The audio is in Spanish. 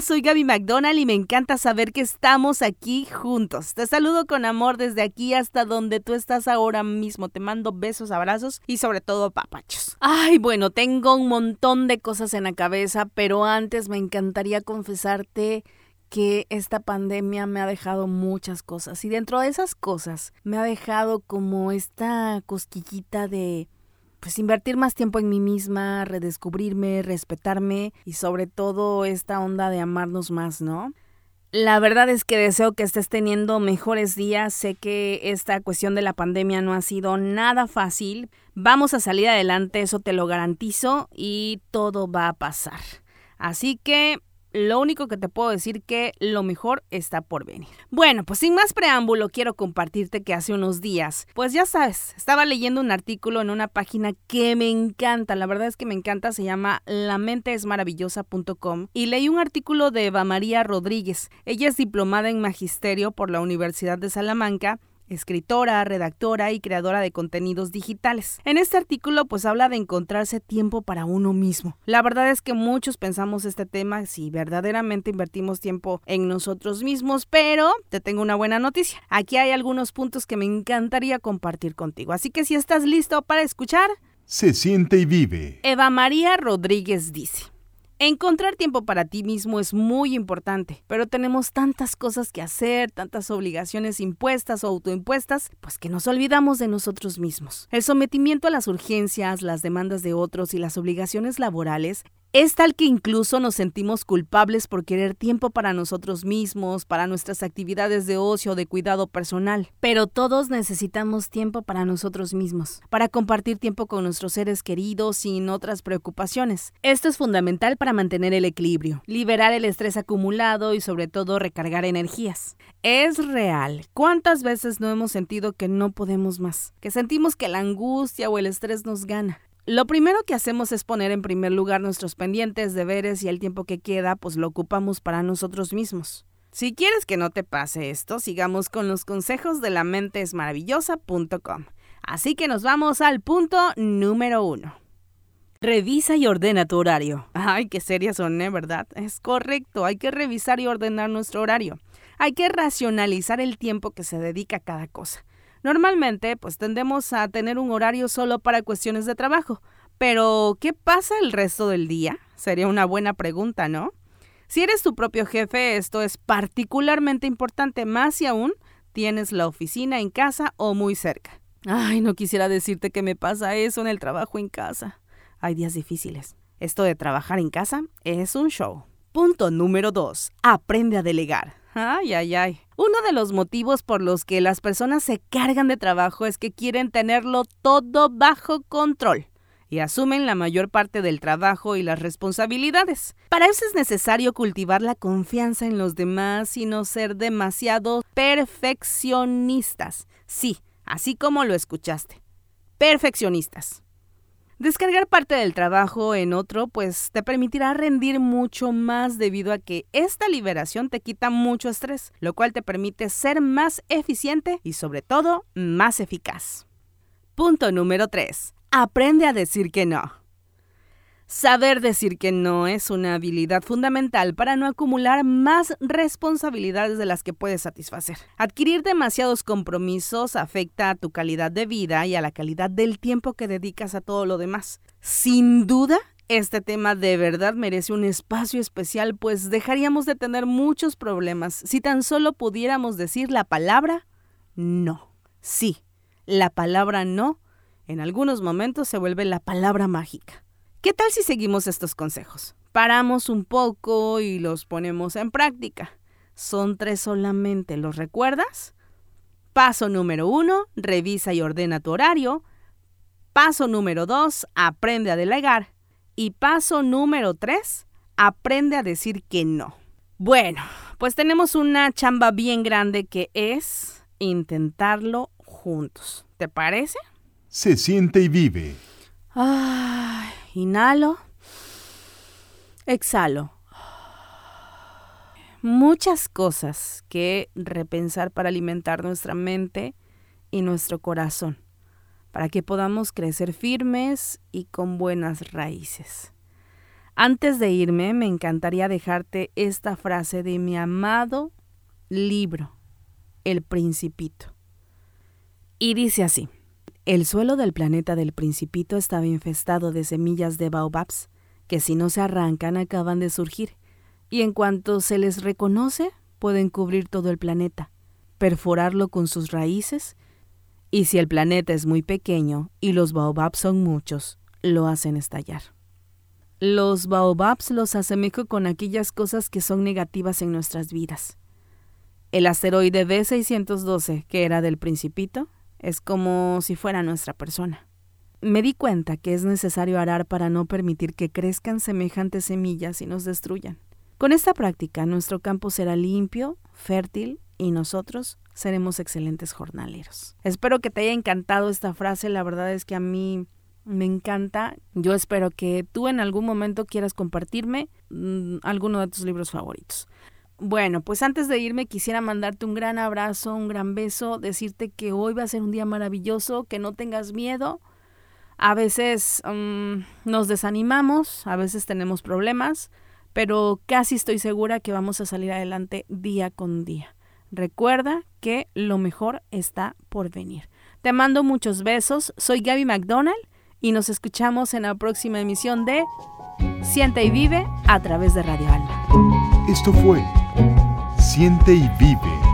Soy Gaby McDonald y me encanta saber que estamos aquí juntos. Te saludo con amor desde aquí hasta donde tú estás ahora mismo. Te mando besos, abrazos y sobre todo papachos. Ay, bueno, tengo un montón de cosas en la cabeza, pero antes me encantaría confesarte que esta pandemia me ha dejado muchas cosas y dentro de esas cosas me ha dejado como esta cosquillita de pues invertir más tiempo en mí misma, redescubrirme, respetarme y sobre todo esta onda de amarnos más, ¿no? La verdad es que deseo que estés teniendo mejores días. Sé que esta cuestión de la pandemia no ha sido nada fácil. Vamos a salir adelante, eso te lo garantizo, y todo va a pasar. Así que lo único que te puedo decir que lo mejor está por venir. Bueno, pues sin más preámbulo, quiero compartirte que hace unos días, pues ya sabes, estaba leyendo un artículo en una página que me encanta, la verdad es que me encanta, se llama lamentesmaravillosa.com y leí un artículo de Eva María Rodríguez. Ella es diplomada en magisterio por la Universidad de Salamanca escritora, redactora y creadora de contenidos digitales. En este artículo pues habla de encontrarse tiempo para uno mismo. La verdad es que muchos pensamos este tema si verdaderamente invertimos tiempo en nosotros mismos, pero te tengo una buena noticia. Aquí hay algunos puntos que me encantaría compartir contigo. Así que si estás listo para escuchar, se siente y vive. Eva María Rodríguez dice. Encontrar tiempo para ti mismo es muy importante, pero tenemos tantas cosas que hacer, tantas obligaciones impuestas o autoimpuestas, pues que nos olvidamos de nosotros mismos. El sometimiento a las urgencias, las demandas de otros y las obligaciones laborales es tal que incluso nos sentimos culpables por querer tiempo para nosotros mismos, para nuestras actividades de ocio, de cuidado personal. Pero todos necesitamos tiempo para nosotros mismos, para compartir tiempo con nuestros seres queridos sin otras preocupaciones. Esto es fundamental para mantener el equilibrio, liberar el estrés acumulado y sobre todo recargar energías. Es real. ¿Cuántas veces no hemos sentido que no podemos más? Que sentimos que la angustia o el estrés nos gana. Lo primero que hacemos es poner en primer lugar nuestros pendientes, deberes y el tiempo que queda, pues lo ocupamos para nosotros mismos. Si quieres que no te pase esto, sigamos con los consejos de la mente es maravillosa.com. Así que nos vamos al punto número uno. Revisa y ordena tu horario. Ay, qué seria soné, ¿verdad? Es correcto, hay que revisar y ordenar nuestro horario. Hay que racionalizar el tiempo que se dedica a cada cosa. Normalmente, pues tendemos a tener un horario solo para cuestiones de trabajo. Pero, ¿qué pasa el resto del día? Sería una buena pregunta, ¿no? Si eres tu propio jefe, esto es particularmente importante, más si aún tienes la oficina en casa o muy cerca. Ay, no quisiera decirte que me pasa eso en el trabajo en casa. Hay días difíciles. Esto de trabajar en casa es un show. Punto número 2. Aprende a delegar. Ay, ay, ay. Uno de los motivos por los que las personas se cargan de trabajo es que quieren tenerlo todo bajo control y asumen la mayor parte del trabajo y las responsabilidades. Para eso es necesario cultivar la confianza en los demás y no ser demasiado perfeccionistas. Sí, así como lo escuchaste. Perfeccionistas. Descargar parte del trabajo en otro pues te permitirá rendir mucho más debido a que esta liberación te quita mucho estrés, lo cual te permite ser más eficiente y sobre todo más eficaz. Punto número 3. Aprende a decir que no. Saber decir que no es una habilidad fundamental para no acumular más responsabilidades de las que puedes satisfacer. Adquirir demasiados compromisos afecta a tu calidad de vida y a la calidad del tiempo que dedicas a todo lo demás. Sin duda, este tema de verdad merece un espacio especial, pues dejaríamos de tener muchos problemas si tan solo pudiéramos decir la palabra no. Sí, la palabra no en algunos momentos se vuelve la palabra mágica. ¿Qué tal si seguimos estos consejos? Paramos un poco y los ponemos en práctica. Son tres solamente, ¿los recuerdas? Paso número uno, revisa y ordena tu horario. Paso número dos, aprende a delegar. Y paso número tres, aprende a decir que no. Bueno, pues tenemos una chamba bien grande que es intentarlo juntos. ¿Te parece? Se siente y vive. Ay. Inhalo. Exhalo. Muchas cosas que repensar para alimentar nuestra mente y nuestro corazón, para que podamos crecer firmes y con buenas raíces. Antes de irme, me encantaría dejarte esta frase de mi amado libro, El Principito. Y dice así, el suelo del planeta del Principito estaba infestado de semillas de baobabs, que si no se arrancan acaban de surgir, y en cuanto se les reconoce, pueden cubrir todo el planeta, perforarlo con sus raíces, y si el planeta es muy pequeño y los baobabs son muchos, lo hacen estallar. Los baobabs los asemejo con aquellas cosas que son negativas en nuestras vidas. El asteroide B612, que era del principito, es como si fuera nuestra persona. Me di cuenta que es necesario arar para no permitir que crezcan semejantes semillas y nos destruyan. Con esta práctica nuestro campo será limpio, fértil y nosotros seremos excelentes jornaleros. Espero que te haya encantado esta frase, la verdad es que a mí me encanta. Yo espero que tú en algún momento quieras compartirme mm, alguno de tus libros favoritos. Bueno, pues antes de irme quisiera mandarte un gran abrazo, un gran beso, decirte que hoy va a ser un día maravilloso, que no tengas miedo. A veces mm, nos desanimamos, a veces tenemos problemas, pero casi estoy segura que vamos a salir adelante día con día. Recuerda que lo mejor está por venir. Te mando muchos besos, soy Gaby McDonald y nos escuchamos en la próxima emisión de Siente y Vive a través de Radio Alma. Esto fue Siente y Vive